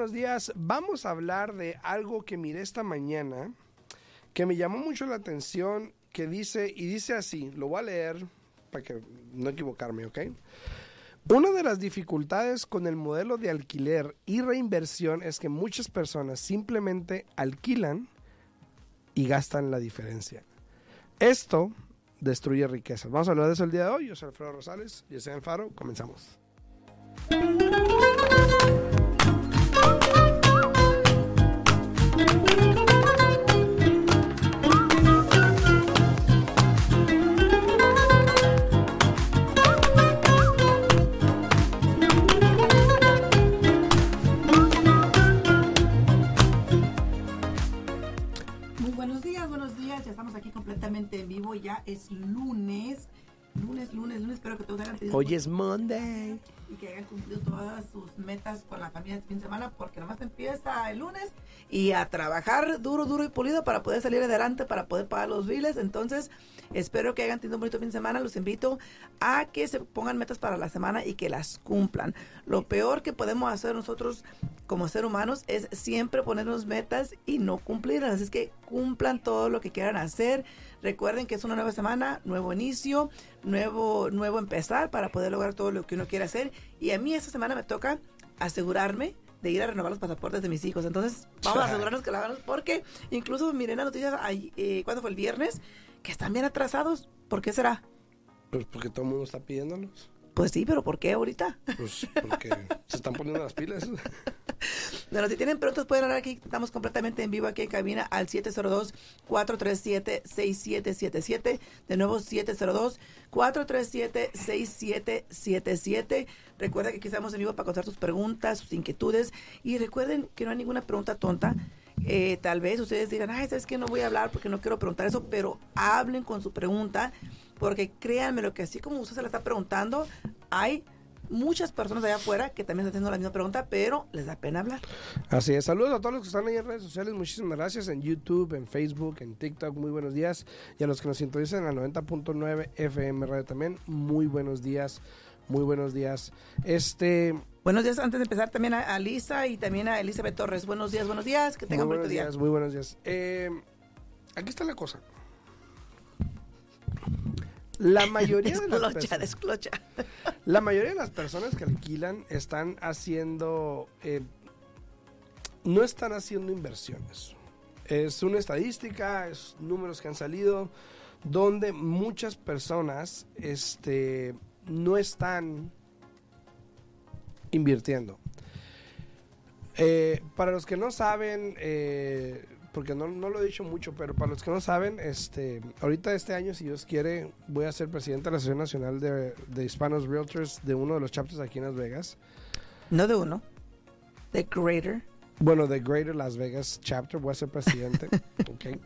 buenos días. Vamos a hablar de algo que miré esta mañana que me llamó mucho la atención, que dice, y dice así, lo voy a leer para que no equivocarme, ¿ok? Una de las dificultades con el modelo de alquiler y reinversión es que muchas personas simplemente alquilan y gastan la diferencia. Esto destruye riqueza. Vamos a hablar de eso el día de hoy. Yo soy Alfredo Rosales, yo soy Faro. Comenzamos. Muy buenos días, buenos días. Ya estamos aquí completamente en vivo. Ya es lunes. Lunes, lunes, lunes. Espero que todos hayan tenido Hoy es Monday. y que hayan cumplido todas sus metas con la familia este fin de semana, porque nomás empieza el lunes y a trabajar duro, duro y pulido para poder salir adelante, para poder pagar los biles. Entonces, espero que hayan tenido un bonito fin de semana. Los invito a que se pongan metas para la semana y que las cumplan. Lo peor que podemos hacer nosotros como ser humanos es siempre ponernos metas y no cumplirlas. Así es que cumplan todo lo que quieran hacer. Recuerden que es una nueva semana, nuevo inicio, nuevo, nuevo empezar para poder lograr todo lo que uno quiere hacer. Y a mí esta semana me toca asegurarme de ir a renovar los pasaportes de mis hijos. Entonces, vamos a asegurarnos que lo hagamos porque incluso miré las noticias, ahí, eh, ¿cuándo fue el viernes? Que están bien atrasados. ¿Por qué será? Pues porque todo el mundo está pidiéndolos. Pues sí, pero ¿por qué ahorita? Pues porque se están poniendo las pilas. Bueno, si tienen preguntas pueden hablar aquí. Estamos completamente en vivo aquí en cabina al 702-437-6777. De nuevo, 702-437-6777. Recuerda que aquí estamos en vivo para contestar sus preguntas, sus inquietudes. Y recuerden que no hay ninguna pregunta tonta. Eh, tal vez ustedes digan, ay, ¿sabes qué? No voy a hablar porque no quiero preguntar eso, pero hablen con su pregunta, porque créanme lo que así como usted se la está preguntando, hay muchas personas allá afuera que también están haciendo la misma pregunta, pero les da pena hablar. Así es, saludos a todos los que están ahí en redes sociales, muchísimas gracias en YouTube, en Facebook, en TikTok, muy buenos días. Y a los que nos sintonizan en la 90.9 FM Radio también, muy buenos días, muy buenos días. Este, Buenos días, antes de empezar también a, Lisa y también a Elizabeth Torres. Buenos días, buenos días, que tengan muy un buenos bonito día. días, muy buenos días. Eh, aquí está la cosa. La mayoría de las personas, desclocha. la mayoría de las personas que alquilan están haciendo, eh, no están haciendo inversiones. Es una estadística, es números que han salido, donde muchas personas, este, no están invirtiendo. Eh, para los que no saben, eh, porque no, no lo he dicho mucho, pero para los que no saben, este, ahorita este año, si Dios quiere, voy a ser presidente de la Asociación Nacional de, de Hispanos Realtors de uno de los chapters aquí en Las Vegas. No de uno, de Greater. Bueno, de Greater Las Vegas Chapter, voy a ser presidente. ok.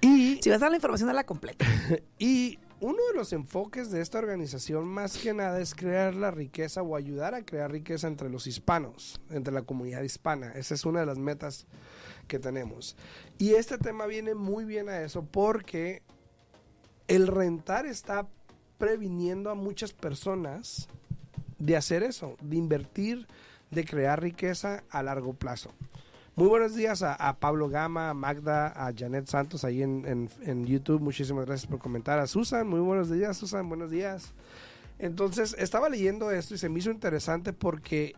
Y Si vas a dar la información, a la completa. Y uno de los enfoques de esta organización más que nada es crear la riqueza o ayudar a crear riqueza entre los hispanos, entre la comunidad hispana. Esa es una de las metas que tenemos. Y este tema viene muy bien a eso porque el rentar está previniendo a muchas personas de hacer eso, de invertir, de crear riqueza a largo plazo. Muy buenos días a, a Pablo Gama, a Magda, a Janet Santos ahí en, en- en YouTube. Muchísimas gracias por comentar. A Susan, muy buenos días, Susan, buenos días. Entonces, estaba leyendo esto y se me hizo interesante porque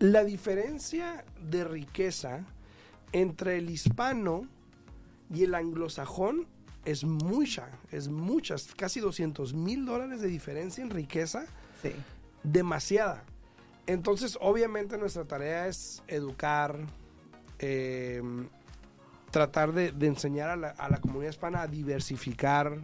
la diferencia de riqueza entre el hispano y el anglosajón es mucha, es muchas, casi 200 mil dólares de diferencia en riqueza Sí. demasiada. Entonces, obviamente nuestra tarea es educar, eh, tratar de, de enseñar a la, a la comunidad hispana a diversificar.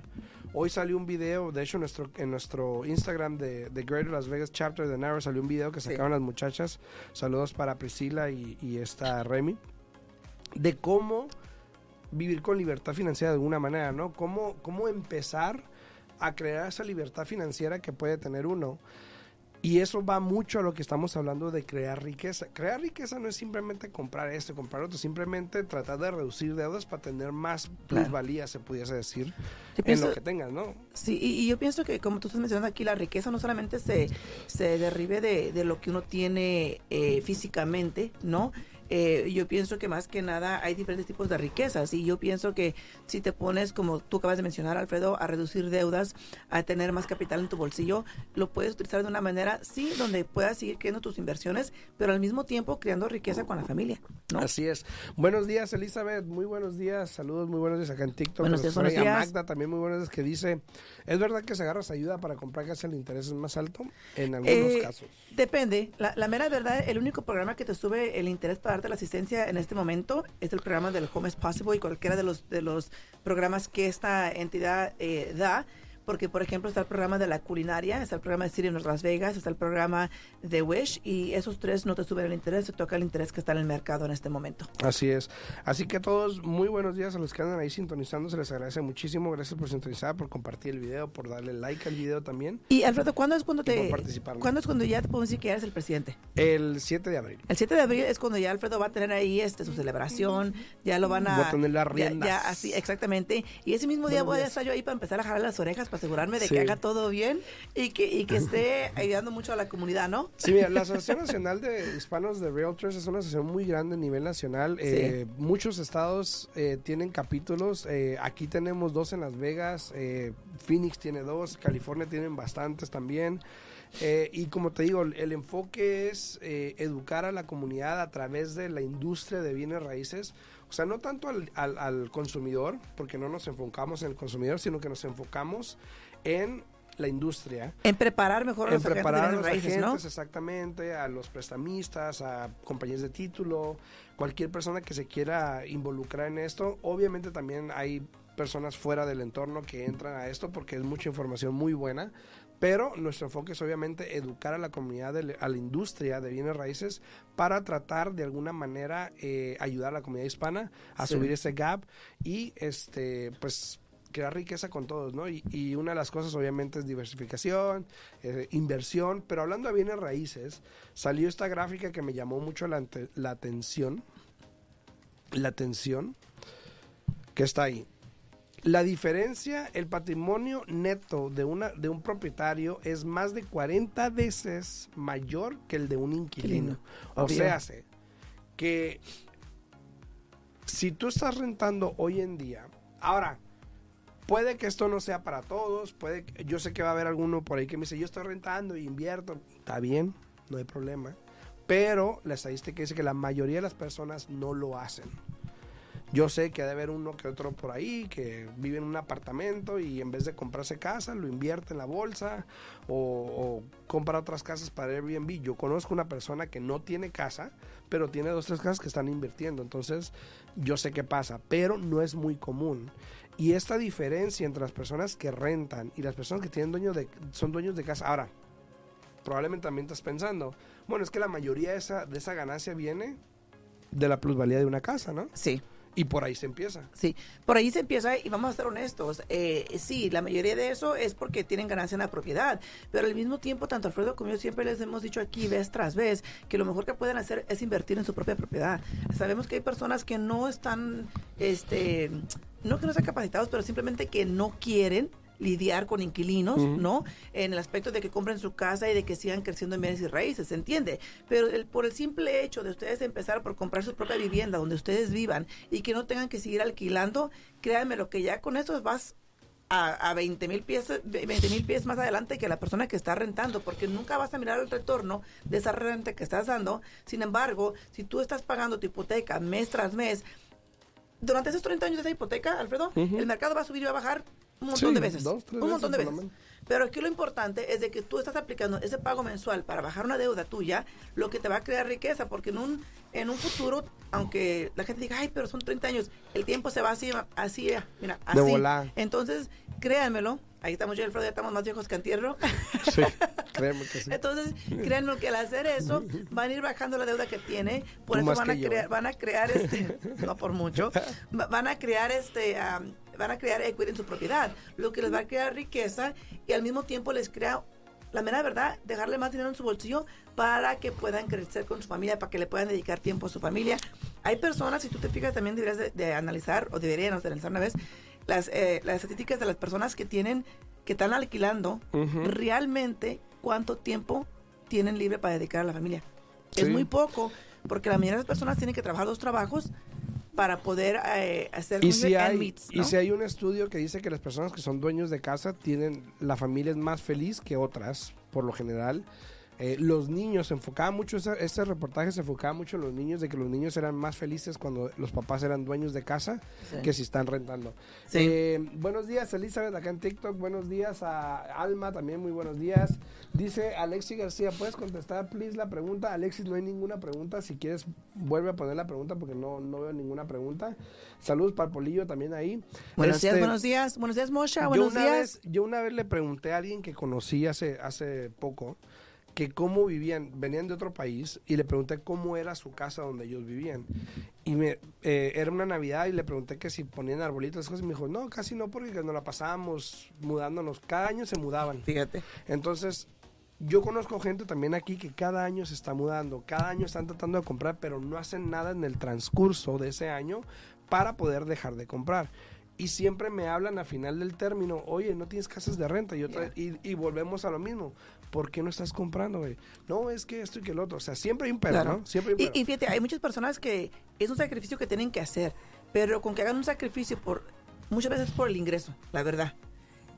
Hoy salió un video, de hecho en nuestro, en nuestro Instagram de, de Greater Las Vegas Chapter de Narrow salió un video que Sí. sacaron las muchachas. Saludos para Priscila y, y esta Remy. De cómo vivir con libertad financiera de alguna manera, ¿no? Cómo, cómo empezar a crear esa libertad financiera que puede tener uno. Y eso va mucho a lo que estamos hablando de crear riqueza. Crear riqueza no es simplemente comprar esto, comprar otro, simplemente tratar de reducir deudas para tener más plusvalía, se pudiese decir, en lo que tengas, ¿no? Sí, y, yo pienso que como tú estás mencionando aquí, la riqueza no solamente se, se derribe de, de lo que uno tiene eh, físicamente, ¿no? Eh, yo pienso que más que nada hay diferentes tipos de riquezas y yo pienso que si te pones, como tú acabas de mencionar, Alfredo, a reducir deudas, a tener más capital en tu bolsillo, lo puedes utilizar de una manera, sí, donde puedas seguir creando tus inversiones, pero al mismo tiempo creando riqueza con la familia. ¿no? Así es. Buenos días, Elizabeth. Muy buenos días. Saludos, muy buenos días acá en TikTok. Buenos días, buenos días. Magda también muy buenos días que dice, ¿es verdad que se agarras ayuda para comprar casa el interés es más alto? En algunos eh, casos. Depende. La, la mera verdad, el único programa que te sube el interés para darte la asistencia en este momento es el programa del Home is Possible y cualquiera de los, de los programas que esta entidad eh, da porque por ejemplo está el programa de la culinaria, está el programa de City en Las Vegas, está el programa de Wish y esos tres no te suben el interés, se toca el interés que está en el mercado en este momento. Así es. Así que a todos muy buenos días a los que andan ahí sintonizando, se les agradece muchísimo, gracias por sintonizar, por compartir el video, por darle like al video también. Y Alfredo, ¿cuándo es cuando te ¿Cuándo es cuando ya te puedo decir que eres el presidente? El 7 de abril. El 7 de abril es cuando ya Alfredo va a tener ahí este su celebración, ya lo van a Voy a tener las riendas. Ya, así exactamente. Y ese mismo día voy a estar yo ahí para empezar a jalar las orejas para asegurarme de que haga todo bien y que, y que esté ayudando mucho a la comunidad, ¿no? Sí, mira, la Asociación Nacional de Hispanos de Realtors es una asociación muy grande a nivel nacional. Eh, muchos estados eh, tienen capítulos. Eh, aquí tenemos dos en Las Vegas, Phoenix tiene dos, California tienen bastantes también. y como te digo, el enfoque es educar a la comunidad a través de la industria de bienes raíces. O sea, no tanto al, al, al consumidor, porque no nos enfocamos en el consumidor, sino que nos enfocamos en la industria. En preparar mejor a los preparar agentes, ¿no? exactamente, a los prestamistas, a compañías de título, cualquier persona que se quiera involucrar en esto. Obviamente también hay personas fuera del entorno que entran a esto porque es mucha información muy buena, pero nuestro enfoque es obviamente educar a la comunidad, a la industria de bienes raíces para tratar de alguna manera eh, ayudar a la comunidad hispana a subir ese gap y este pues crear riqueza con todos, ¿no? Y, una de las cosas obviamente es diversificación, eh, inversión, pero hablando de bienes raíces, salió esta gráfica que me llamó mucho la, la atención, la atención, que está ahí. La diferencia, el patrimonio neto de, una, de un propietario es más de 40 veces mayor que el de un inquilino. O sea, que si tú estás rentando hoy en día, ahora, Puede que esto no sea para todos, puede yo sé que va a haber alguno por ahí que me dice, yo estoy rentando y invierto. Está bien, no hay problema. Pero la estadística dice que la mayoría de las personas no lo hacen. Yo sé que debe haber uno que otro por ahí que vive en un apartamento y en vez de comprarse casa lo invierte en la bolsa o, compra otras casas para Airbnb. Yo conozco una persona que no tiene casa, pero tiene dos tres casas que están invirtiendo. Entonces yo sé qué pasa, pero no es muy común. Y esta diferencia entre las personas que rentan y las personas que tienen dueños de, son dueños de casa. Ahora, probablemente también estás pensando, bueno, es que la mayoría de esa, de esa ganancia viene de la plusvalía de una casa, ¿no? Sí. Y por ahí se empieza. Sí, por ahí se empieza y vamos a ser honestos. Eh, sí, la mayoría de eso es porque tienen ganancia en la propiedad, pero al mismo tiempo, tanto Alfredo como yo siempre les hemos dicho aquí vez tras vez que lo mejor que pueden hacer es invertir en su propia propiedad. Sabemos que hay personas que no están, este, no que no sean capacitados, pero simplemente que no quieren lidiar con inquilinos, ¿no? En el aspecto de que compren su casa y de que sigan creciendo en bienes y raíces, ¿se entiende? Pero el, por el simple hecho de ustedes empezar por comprar su propia vivienda donde ustedes vivan y que no tengan que seguir alquilando, créanme lo que ya con eso vas a, a 20 mil pies, 20 mil pies más adelante que la persona que está rentando, porque nunca vas a mirar el retorno de esa renta que estás dando. Sin embargo, si tú estás pagando tu hipoteca mes tras mes, durante esos 30 años de esa hipoteca, Alfredo, el mercado va a subir y va a bajar un montón de veces. un montón de veces. Pero aquí lo importante es de que tú estás aplicando ese pago mensual para bajar una deuda tuya, lo que te va a crear riqueza, porque en un, en un futuro, aunque la gente diga, ay, pero son 30 años, el tiempo se va así, así, mira, así. Entonces, créanmelo, ahí estamos yo y Alfredo, ya estamos más viejos que antierro. Sí, créeme que sí. Entonces, créanme que al hacer eso, van a ir bajando la deuda que tiene, por eso van a, crear, van a crear, este, no por mucho, van a crear este van a crear equity en su propiedad, lo que les va a crear riqueza y al mismo tiempo les crea la mera verdad, dejarle más dinero en su bolsillo para que puedan crecer con su familia, para que le puedan dedicar tiempo a su familia. Hay personas, si tú te fijas, también deberías de, analizar, o deberíamos de analizar una vez, las, eh, las estadísticas de las personas que tienen, que están alquilando, realmente cuánto tiempo tienen libre para dedicar a la familia. Es muy poco, porque la mayoría de las personas tienen que trabajar dos trabajos para poder eh, hacer y si hay y si hay un estudio que dice que las personas que son dueños de casa tienen la familia es más feliz que otras por lo general eh, los niños, se enfocaba mucho, este reportaje se enfocaba mucho en los niños, de que los niños eran más felices cuando los papás eran dueños de casa que si están rentando. Eh, buenos días, Elizabeth, acá en TikTok. Buenos días a Alma, también muy buenos días. Dice Alexis García, ¿puedes contestar, please, la pregunta? Alexis, no hay ninguna pregunta. Si quieres, vuelve a poner la pregunta porque no, no veo ninguna pregunta. Saludos para Polillo también ahí. Buenos días, este, buenos días. Buenos días, Mosha. Buenos días. yo una vez le pregunté a alguien que conocí hace, hace poco que cómo vivían, venían de otro país y le pregunté cómo era su casa donde ellos vivían. Y me, eh, era una Navidad y le pregunté que si ponían arbolitos, cosas, y me dijo, no, casi no, porque nos la pasábamos mudándonos, cada año se mudaban. Fíjate. Entonces, yo conozco gente también aquí que cada año se está mudando, cada año están tratando de comprar, pero no hacen nada en el transcurso de ese año para poder dejar de comprar y siempre me hablan a final del término, oye, no tienes casas de renta y, otra, y, volvemos a lo mismo. ¿Por qué no estás comprando, güey? No, es que esto y que el otro. O sea, siempre hay un pero, ¿no? Siempre hay un Y, fíjate, hay muchas personas que es un sacrificio que tienen que hacer, pero con que hagan un sacrificio por muchas veces por el ingreso, la verdad.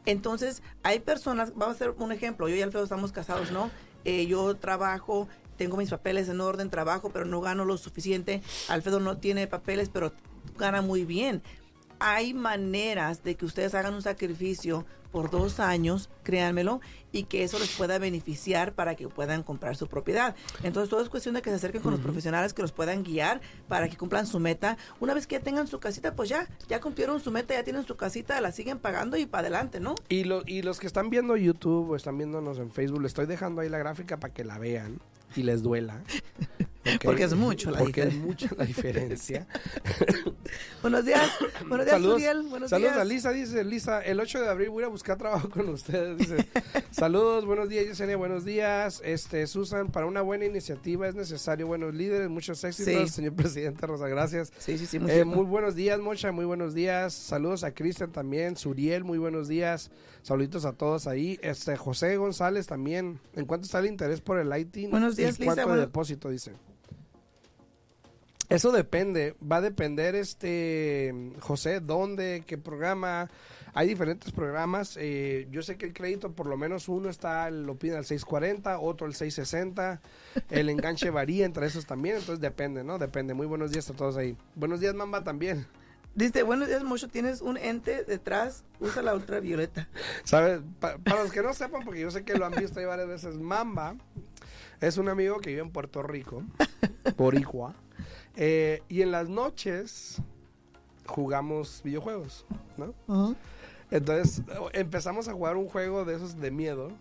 Entonces, hay personas, vamos a hacer un ejemplo, yo y Alfredo estamos casados, ¿no? Eh, yo trabajo, tengo mis papeles en orden, trabajo, pero no gano lo suficiente. Alfredo no tiene papeles, pero gana muy bien hay maneras de que ustedes hagan un sacrificio por dos años, créanmelo, y que eso les pueda beneficiar para que puedan comprar su propiedad. Entonces, todo es cuestión de que se acerquen con los profesionales que los puedan guiar para que cumplan su meta. Una vez que ya tengan su casita, pues ya, ya cumplieron su meta, ya tienen su casita, la siguen pagando y para adelante, ¿no? Y, lo, y los que están viendo YouTube o están viéndonos en Facebook, les estoy dejando ahí la gráfica para que la vean y les duela. Porque es mucho la Porque es mucha la diferencia. buenos días, buenos días, saludos, Uriel. Buenos saludos a Lisa, dice Lisa, el 8 de abril voy a buscar trabajo con ustedes. Dice, saludos, buenos días, Yesenia, buenos días. Este, Susan, para una buena iniciativa es necesario buenos líderes, muchos éxitos, señor presidente Rosa, gracias. Sí, sí, sí. Muy, eh, muy buenos días, Mocha, muy buenos días. Saludos a Cristian también, Suriel, muy buenos días. Saluditos a todos ahí. Este, José González también. ¿En cuánto está el interés por el IT? Buenos días, Lisa. ¿Cuánto de depósito, dice? Eso depende, va a depender, este, José, dónde, qué programa. Hay diferentes programas. Eh, yo sé que el crédito, por lo menos uno está, lo pide al 640, otro al 660. El enganche varía entre esos también, entonces depende, ¿no? Depende. Muy buenos días a todos ahí. Buenos días, Mamba, también. Dice, buenos días, Mocho, tienes un ente detrás, usa la ultravioleta. ¿Sabes? para los que no sepan, porque yo sé que lo han visto ahí varias veces, Mamba es un amigo que vive en Puerto Rico, por Igua. Eh, y en las noches jugamos videojuegos, ¿no? Entonces empezamos a jugar un juego de esos de miedo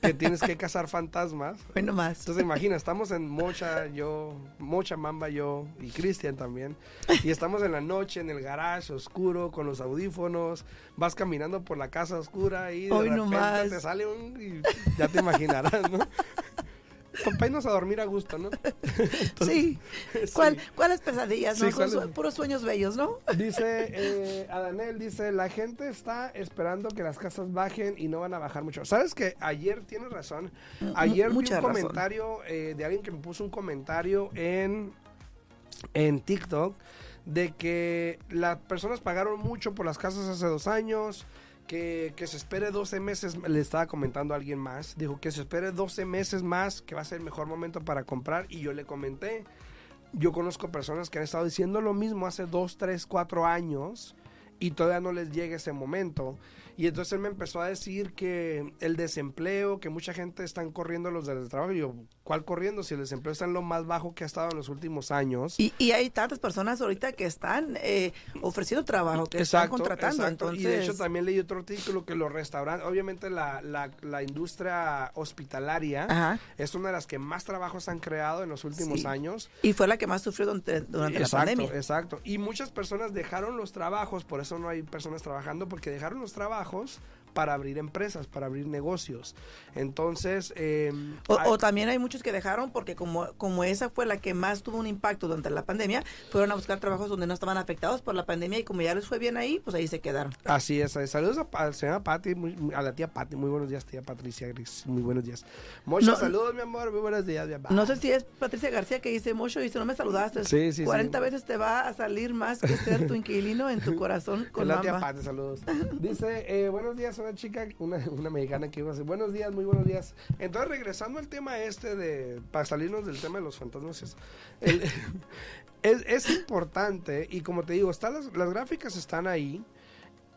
que tienes que cazar fantasmas. Bueno, más. Entonces imagina, estamos en Mocha, yo, Mocha, Mamba, yo y Cristian también. Y estamos en la noche en el garage oscuro con los audífonos. Vas caminando por la casa oscura y de Hoy repente te sale un y ya te imaginarás, ¿no? Para irnos a dormir a gusto, ¿no? sí. ¿Cuáles pesadillas? no? Son puros sueños bellos, ¿no? Dice eh, Adanel, dice, la gente está esperando que las casas bajen y no van a bajar mucho. ¿Sabes que Ayer, tienes razón, ayer vi un comentario eh, de alguien que me puso un comentario en, en TikTok de que las personas pagaron mucho por las casas hace dos años, que, se espere 12 meses, le estaba comentando a alguien más, dijo que se espere 12 meses más, que va a ser el mejor momento para comprar, y yo le comenté, yo conozco personas que han estado diciendo lo mismo hace 2, 3, 4 años, y todavía no les llega ese momento. Y entonces él me empezó a decir que el desempleo, que mucha gente están corriendo los del trabajo. Y yo, ¿cuál corriendo? Si el desempleo está en lo más bajo que ha estado en los últimos años. Y, y hay tantas personas ahorita que están eh, ofreciendo trabajo, que están contratando. Entonces... Y de hecho también leí otro artículo que los restaurantes, obviamente la, la, la industria hospitalaria es una de las que más trabajos han creado en los últimos años. Y fue la que más sufrió durante, durante la pandemia. Exacto. Y muchas personas dejaron los trabajos, por eso no hay personas trabajando, porque dejaron los trabajos para abrir empresas, para abrir negocios. Entonces... Eh, o, o, también hay muchos que dejaron porque como, como esa fue la que más tuvo un impacto durante la pandemia, fueron a buscar trabajos donde no estaban afectados por la pandemia y como ya les fue bien ahí, pues ahí se quedaron. Así es. Saludos a, a la señora a la tía Patti. Muy buenos días, tía Patricia Gris. Muy buenos días. Mocho, saludos, mi amor. Muy buenos días. No sé si es Patricia García que dice, Mocho, si no me saludaste, sí, sí, 40 veces te va a salir más que ser tu inquilino en tu corazón con la tía Patti, saludos. Dice, eh, buenos días, una chica, una, una mexicana que iba a decir, buenos días, muy buenos días. Entonces, regresando al tema este de, para salirnos del tema de los fantasmas, es, es, es, importante y como te digo, están las, las gráficas están ahí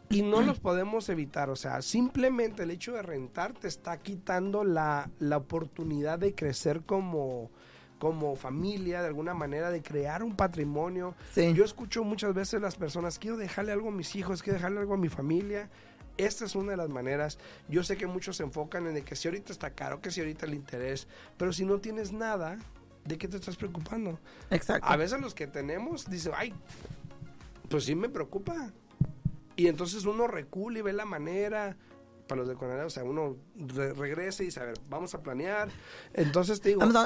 y no los podemos evitar. O sea, simplemente el hecho de rentar te está quitando la, la oportunidad de crecer como, como familia, de alguna manera, de crear un patrimonio. Sí. Yo escucho muchas veces las personas, quiero dejarle algo a mis hijos, quiero dejarle algo a mi familia. Esta es una de las maneras. Yo sé que muchos se enfocan en el que si ahorita está caro, que si ahorita el interés, pero si no tienes nada, ¿de qué te estás preocupando? Exacto. A veces los que tenemos dicen, ay, pues sí me preocupa. Y entonces uno recula y ve la manera, para los de Conalep, o sea, uno re regresa y dice, a ver, vamos a planear. Entonces te digo... ¿Dónde,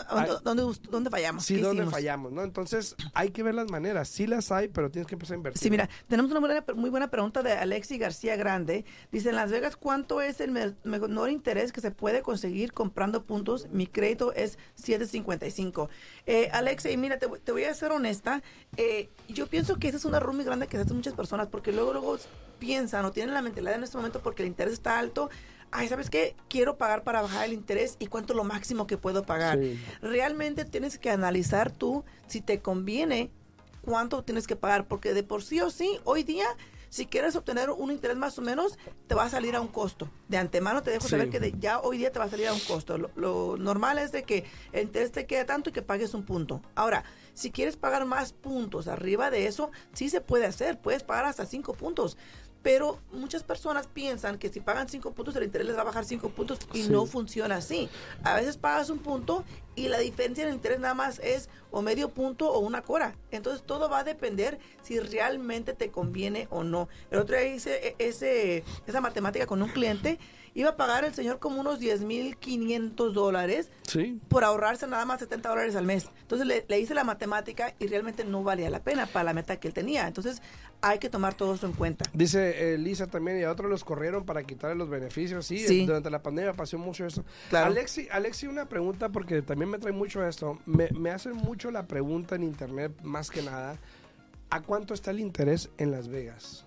dónde, dónde fallamos? Sí, ¿dónde fallamos? ¿no? Entonces hay que ver las maneras. Sí las hay, pero tienes que empezar a invertir. Sí, mira, tenemos una buena, muy buena pregunta de Alexi García Grande. Dice, en Las Vegas, ¿cuánto es el menor interés que se puede conseguir comprando puntos? Mi crédito es 7.55. Eh, Alexi, mira, te, te, voy a ser honesta. Eh, yo pienso que esa es una error muy grande que hacen muchas personas, porque luego, luego piensan o tienen la mentalidad en este momento porque el interés está alto, ay, ¿sabes qué? Quiero pagar para bajar el interés y cuánto es lo máximo que puedo pagar. Sí. Realmente tienes que analizar tú si te conviene cuánto tienes que pagar, porque de por sí o sí, hoy día, si quieres obtener un interés más o menos, te va a salir a un costo. De antemano te dejo Sí. saber que de- ya hoy día te va a salir a un costo. Lo, lo normal es de que el interés te quede tanto y que pagues un punto. Ahora, si quieres pagar más puntos arriba de eso, sí se puede hacer. Puedes pagar hasta cinco puntos. Pero muchas personas piensan que si pagan cinco puntos, el interés les va a bajar cinco puntos y Sí. no funciona así. A veces pagas un punto y la diferencia en el interés nada más es o medio punto o una cora. Entonces todo va a depender si realmente te conviene o no. El otro día hice e- ese, esa matemática con un cliente. Iba a pagar el señor como unos 10.500 dólares Sí. por ahorrarse nada más 70 dólares al mes. Entonces le, le hice la matemática y realmente no valía la pena para la meta que él tenía. Entonces hay que tomar todo eso en cuenta. Dice eh, Lisa también, y a otros los corrieron para quitarle los beneficios. Sí, Sí. durante la pandemia pasó mucho eso. Claro. Alexi, Alexi, una pregunta, porque también me trae mucho esto. Me, me hacen mucho la pregunta en internet, más que nada, ¿a cuánto está el interés en Las Vegas?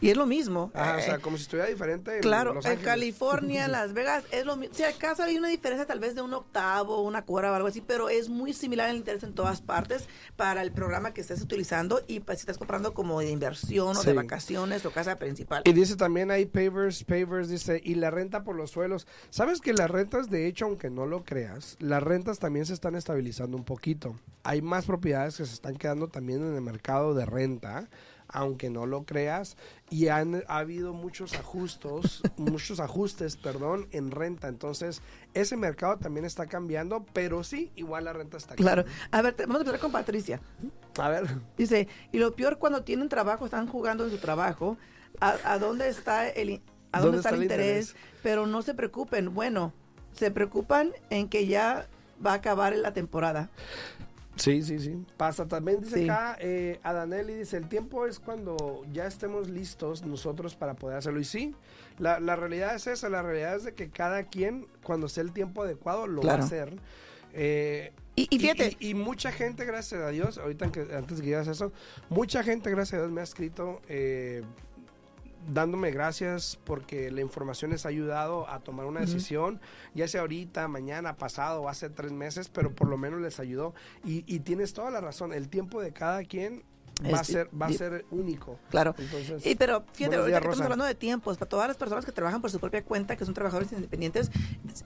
Y es lo mismo. Ah, o Eh, sea, como si estuviera diferente en Claro, Los en. California, Las Vegas, es lo mismo. Si acaso hay una diferencia tal vez de un octavo, una cuora o algo así, pero es muy similar el interés en todas partes para el programa que estés utilizando y pues, si estás comprando como de inversión o Sí. de vacaciones o casa principal. Y dice también hay pavers, pavers, dice, y la renta por los suelos. ¿Sabes que las rentas, de hecho, aunque no lo creas, las rentas también se están estabilizando un poquito? Hay más propiedades que se están quedando también en el mercado de renta, aunque no lo creas, y han ha habido muchos ajustos, muchos ajustes, perdón, en renta. Entonces, ese mercado también está cambiando, pero sí, igual la renta está Claro. cambiando. A ver, te- vamos a empezar con Patricia. A ver, Dice, y lo peor cuando tienen trabajo, están jugando en su trabajo, ¿a, a dónde está el, a dónde está el interés? Pero no se preocupen, bueno, se preocupan en que ya va a acabar la temporada. Sí, sí, sí. Pasa también, dice Sí. acá, eh, Adanelli dice, el tiempo es cuando ya estemos listos nosotros para poder hacerlo. Y sí, la, la realidad es esa, la realidad es de que cada quien, cuando sea el tiempo adecuado, lo Claro. va a hacer. Eh, Y, y fíjate, y, y mucha gente, gracias a Dios, ahorita que, antes que digas eso, mucha gente, gracias a Dios, me ha escrito eh, dándome gracias porque la información les ha ayudado a tomar una decisión, ya sea ahorita, mañana, pasado o hace tres meses, pero por lo menos les ayudó. Y, y tienes toda la razón, el tiempo de cada quien va a ser, va a ser único. claro. Entonces, Y, pero fíjate, ahorita que estamos hablando de tiempos, para todas las personas que trabajan por su propia cuenta, que son trabajadores independientes,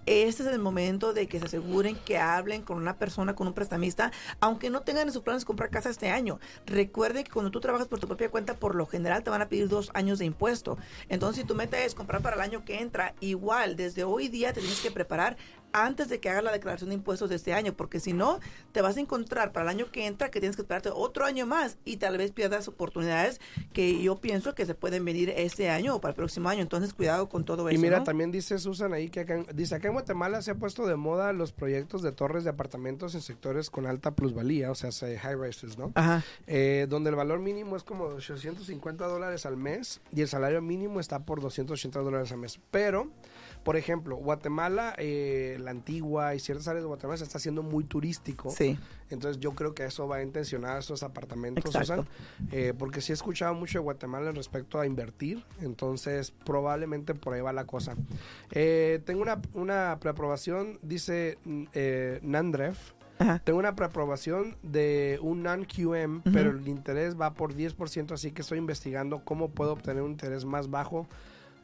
este es el momento de que se aseguren que hablen con una persona, con un prestamista, aunque no tengan en sus planes comprar casa este año. Recuerden que cuando tú trabajas por tu propia cuenta, por lo general te van a pedir dos años de impuesto. Entonces, si tu meta es comprar para el año que entra, igual, desde hoy día te tienes que preparar antes de que hagas la declaración de impuestos de este año, porque si no, te vas a encontrar para el año que entra que tienes que esperarte otro año más y tal vez pierdas oportunidades que yo pienso que se pueden venir este año o para el próximo año. Entonces, cuidado con todo eso. Y mira, ¿no? también dice Susan ahí que acá en, dice acá en Guatemala se ha puesto de moda los proyectos de torres de apartamentos en sectores con alta plusvalía, o sea, se- high rises, ¿no? Ajá. Eh, donde el valor mínimo es como 850 dólares al mes y el salario mínimo está por 280 dólares al mes. Pero, por ejemplo, Guatemala, eh, la antigua y ciertas áreas de Guatemala se está haciendo muy turístico. Sí. Entonces yo creo que eso va a intencionar esos apartamentos, Exacto. Susan, eh, porque sí he escuchado mucho de Guatemala respecto a invertir, entonces probablemente por ahí va la cosa. Eh, tengo una, una preaprobación, dice mm, eh, Nandrev, Ajá. tengo una preaprobación de un non-QM, pero el interés va por 10%, así que estoy investigando cómo puedo obtener un interés más bajo.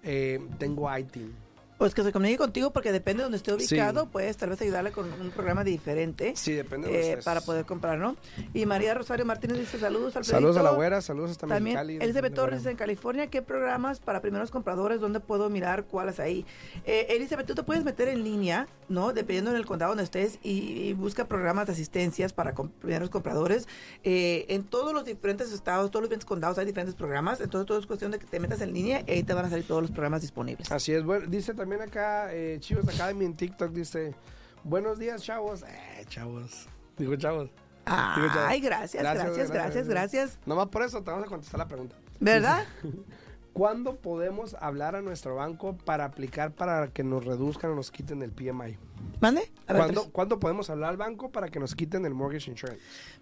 Eh, tengo ITIN. Pues que se comunique contigo porque depende de donde esté Sí. ubicado, puedes tal vez ayudarle con un programa diferente. Sí, depende de eh, para poder comprar, ¿no? Y María Rosario Martínez dice saludos al Saludos a la güera, saludos hasta También Mexicali. Elizabeth Torres en California, ¿qué programas para primeros compradores? ¿Dónde puedo mirar cuáles hay? Eh, Elizabeth, tú te puedes meter en línea, ¿no? Dependiendo en el condado donde estés y, y busca programas de asistencias para com- primeros compradores. Eh, en todos los diferentes estados, todos los diferentes condados hay diferentes programas. Entonces todo es cuestión de que te metas en línea y ahí te van a salir todos los programas disponibles. Así es, bueno, dice también acá eh, Chivos Academy en TikTok, dice, buenos días chavos, eh, chavos, digo chavos, Digo, chavos. Ay, gracias, gracias, gracias, gracias. Nomás por eso te vamos a contestar la pregunta. ¿Verdad? ¿Cuándo podemos hablar a nuestro banco para aplicar para que nos reduzcan o nos quiten el PMI? ¿Mande? A ver, ¿Cuándo, ¿Cuándo podemos hablar al banco para que nos quiten el mortgage insurance?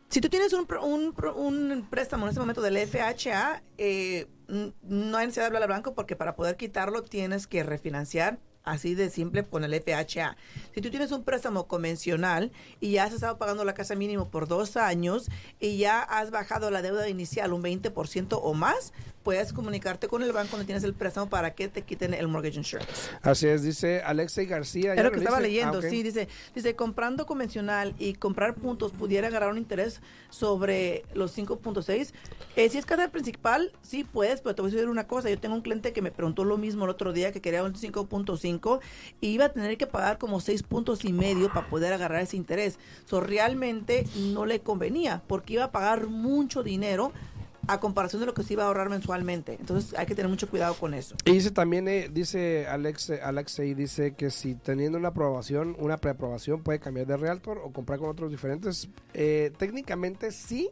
Si tú tienes un, un, un préstamo en este momento del FHA, eh, no hay necesidad de hablar al banco porque para poder quitarlo tienes que refinanciar. Así de simple con el FHA. Si tú tienes un préstamo convencional y ya has estado pagando la casa mínimo por dos años y ya has bajado la deuda inicial un 20% o más, puedes comunicarte con el banco donde tienes el préstamo para que te quiten el mortgage insurance. Así es, dice Alexei García. Es ¿ya lo que estaba leyendo, Ah, ok. sí, dice, dice, comprando convencional y comprar puntos pudiera agarrar un interés sobre los 5.6. Eh, si es casa principal, sí puedes, pero te voy a decir una cosa, yo tengo un cliente que me preguntó lo mismo el otro día, que quería un 5.5 y iba a tener que pagar como 6 puntos y medio para poder agarrar ese interés. So, realmente no le convenía, porque iba a pagar mucho dinero a comparación de lo que se iba a ahorrar mensualmente. Entonces hay que tener mucho cuidado con eso. Y dice también, eh, dice Alex, Alexei, dice que si teniendo una aprobación, una preaprobación, puede cambiar de realtor o comprar con otros diferentes. Eh, técnicamente sí,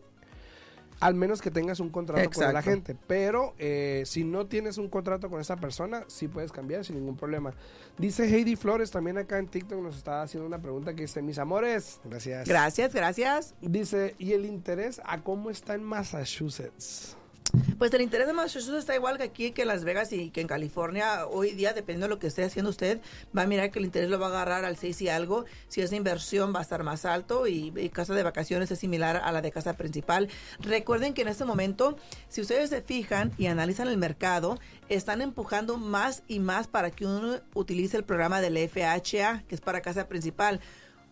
al menos que tengas un contrato con la gente. Pero eh, si no tienes un contrato con esa persona, sí puedes cambiar sin ningún problema. Dice Heidi Flores también acá en TikTok nos está haciendo una pregunta que dice, mis amores, gracias. Gracias, gracias. Dice, ¿y el interés a cómo está en Massachusetts? Pues el interés de Massachusetts está igual que aquí, que en Las Vegas y que en California. Hoy día, dependiendo de lo que esté haciendo usted, va a mirar que el interés lo va a agarrar al 6 y algo. Si es inversión, va a estar más alto y, y casa de vacaciones es similar a la de casa principal. Recuerden que en este momento, si ustedes se fijan y analizan el mercado, están empujando más y más para que uno utilice el programa del FHA, que es para casa principal.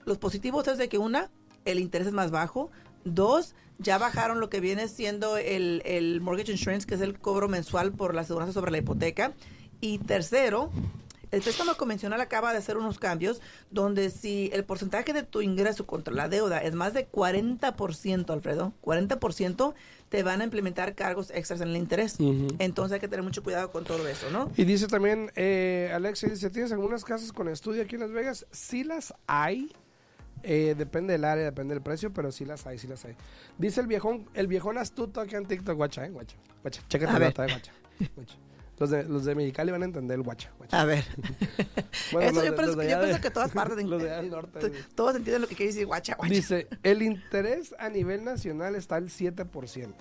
Los positivos es de que una, el interés es más bajo. Dos, ya bajaron lo que viene siendo el, el mortgage insurance, que es el cobro mensual por la aseguranza sobre la hipoteca. Y tercero, el préstamo convencional acaba de hacer unos cambios donde si el porcentaje de tu ingreso contra la deuda es más de 40%, Alfredo, 40%, te van a implementar cargos extras en el interés. Entonces hay que tener mucho cuidado con todo eso, ¿no? Y dice también, eh, Alexia, dice, ¿tienes algunas casas con estudio aquí en Las Vegas? Sí las hay. Eh, depende del área, depende del precio, pero sí las hay, sí las hay. Dice el viejón, el viejón astuto aquí en TikTok, guacha, eh, guacha, guacha, chécate la nota, eh, guacha, guacha. Los de, los de Mexicali van a entender el guacha, guacha. A ver. Bueno, eso yo, pienso, de que- todas partes los de norte, todos entienden lo que quiere decir guacha, guacha. Dice, el interés a nivel nacional está al 7%.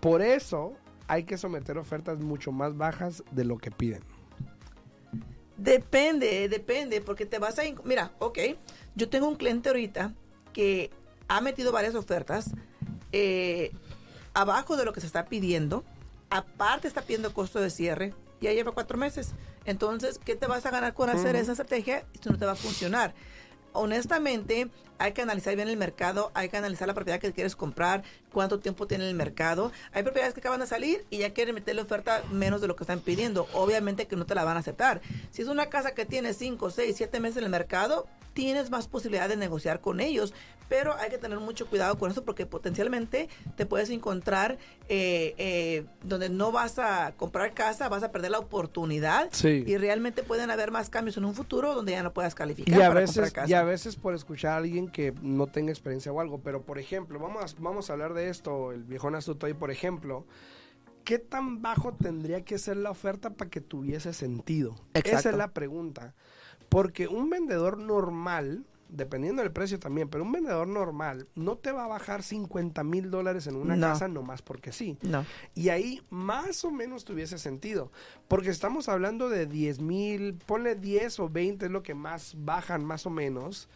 Por eso hay que someter ofertas mucho más bajas de lo que piden. Depende, depende, porque te vas a... Mira, ok, yo tengo un cliente ahorita que ha metido varias ofertas eh, abajo de lo que se está pidiendo, aparte está pidiendo costo de cierre, ya lleva cuatro meses. Entonces, ¿qué te vas a ganar con hacer esa estrategia? Esto no te va a funcionar. Honestamente, hay que analizar bien el mercado, hay que analizar la propiedad que quieres comprar, cuánto tiempo tiene el mercado. Hay propiedades que acaban de salir y ya quieren meterle oferta menos de lo que están pidiendo. Obviamente que no te la van a aceptar. Si es una casa que tiene 5, 6, 7 meses en el mercado, tienes más posibilidad de negociar con ellos. Pero hay que tener mucho cuidado con eso porque potencialmente te puedes encontrar eh, eh, donde no vas a comprar casa, vas a perder la oportunidad y realmente pueden haber más cambios en un futuro donde ya no puedas calificar y a veces, Y a veces por escuchar a alguien que no tenga experiencia o algo, pero por ejemplo, vamos, vamos a hablar de esto, el viejón astuto ahí, por ejemplo, ¿qué tan bajo tendría que ser la oferta para que tuviese sentido? Esa es la pregunta. Porque un vendedor normal, dependiendo del precio también, pero un vendedor normal no te va a bajar 50 mil dólares en una casa nomás porque sí. No. Y ahí más o menos tuviese sentido, porque estamos hablando de 10 mil, ponle 10 o 20 es lo que más bajan más o menos.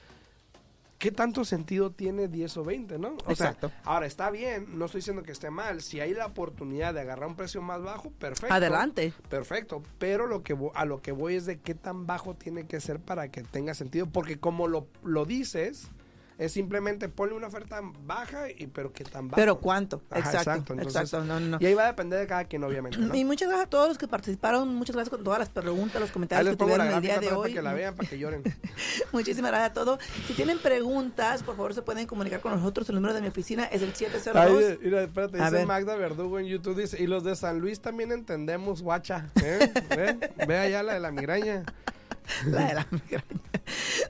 ¿Qué tanto sentido tiene 10 o 20, no? Exacto. ahora está bien, no estoy diciendo que esté mal. Si hay la oportunidad de agarrar un precio más bajo, perfecto. Adelante. Perfecto. Pero lo que a lo que voy es de qué tan bajo tiene que ser para que tenga sentido. Porque como lo, lo dices, es simplemente ponle una oferta baja, y pero que tan baja. Pero cuánto, exacto. exacto, Y ahí va a depender de cada quien, obviamente. Y muchas gracias a todos los que participaron, muchas gracias con todas las preguntas, los comentarios que tuvieron el día de hoy. Para que la vean, para que lloren. Muchísimas gracias a todos. Si tienen preguntas, por favor se pueden comunicar con nosotros. El número de mi oficina es el 702. mira, espérate, dice Magda Verdugo en YouTube, dice, y los de San Luis también entendemos, guacha. ¿eh? ¿Ve? Ve allá la de la migraña. La de la migraña.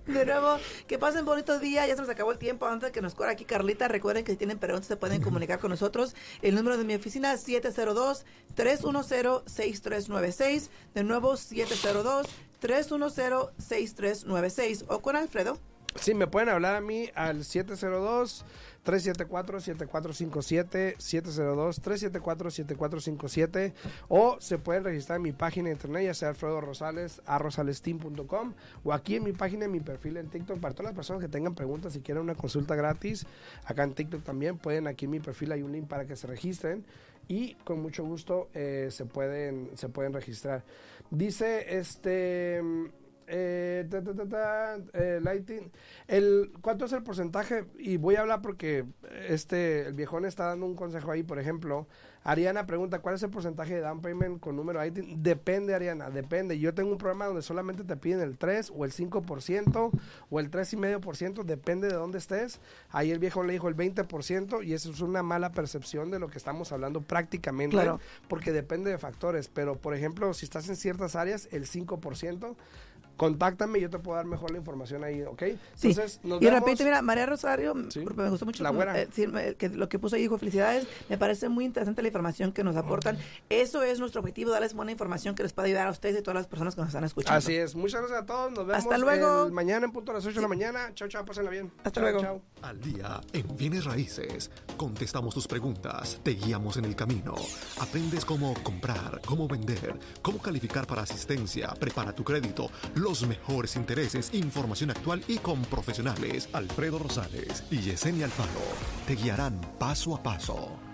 De nuevo, que pasen bonitos días. Ya se nos acabó el tiempo. Antes de que nos corra aquí Carlita, recuerden que si tienen preguntas se pueden comunicar con nosotros. El número de mi oficina es 702-310-6396. De nuevo, 702-310-6396. O con Alfredo. Sí, me pueden hablar a mí al 702 374-7457, 702-374-7457, o se pueden registrar en mi página de internet, ya sea Alfredo Rosales, a o aquí en mi página, en mi perfil en TikTok, para todas las personas que tengan preguntas, si quieren una consulta gratis, acá en TikTok también, pueden, aquí en mi perfil hay un link para que se registren, y con mucho gusto eh, se, pueden, se pueden registrar. Dice, este eh, eh, lighting. El, ¿Cuánto es el porcentaje? Y voy a hablar porque este el viejón está dando un consejo ahí, por ejemplo. Ariana pregunta, ¿cuál es el porcentaje de down payment con número lighting? Depende, Ariana, depende. Yo tengo un programa donde solamente te piden el 3 o el 5% o el 3,5%, depende de dónde estés. Ahí el viejo le dijo el 20% y eso es una mala percepción de lo que estamos hablando prácticamente, porque depende de factores. Pero, por ejemplo, si estás en ciertas áreas, el 5% contáctame yo te puedo dar mejor la información ahí, ¿ok? Sí. Entonces, nos y repite, mira, María Rosario, me gustó mucho la eh, que lo que puso ahí, dijo felicidades, me parece muy interesante la información que nos aportan. Eso es nuestro objetivo, darles buena información que les pueda ayudar a ustedes y a todas las personas que nos están escuchando. Así es, muchas gracias a todos, nos vemos Hasta luego. mañana en punto a las 8 de la mañana. Chao, chao, pásenla bien. Hasta luego. Al día en Bienes Raíces, contestamos tus preguntas, te guiamos en el camino, aprendes cómo comprar, cómo vender, cómo calificar para asistencia, prepara tu crédito, los mejores intereses, información actual y con profesionales. Alfredo Rosales y Yesenia Alfaro te guiarán paso a paso.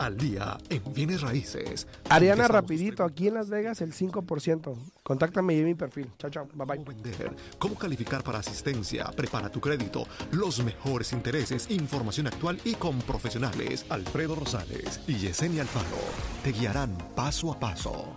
Al día en bienes raíces. Ariana, rapidito, aquí en Las Vegas el 5%. Contáctame y mi perfil. Chao, chao. Bye, bye. Vender, cómo calificar para asistencia, prepara tu crédito, los mejores intereses, información actual y con profesionales. Alfredo Rosales y Yesenia Alfaro te guiarán paso a paso.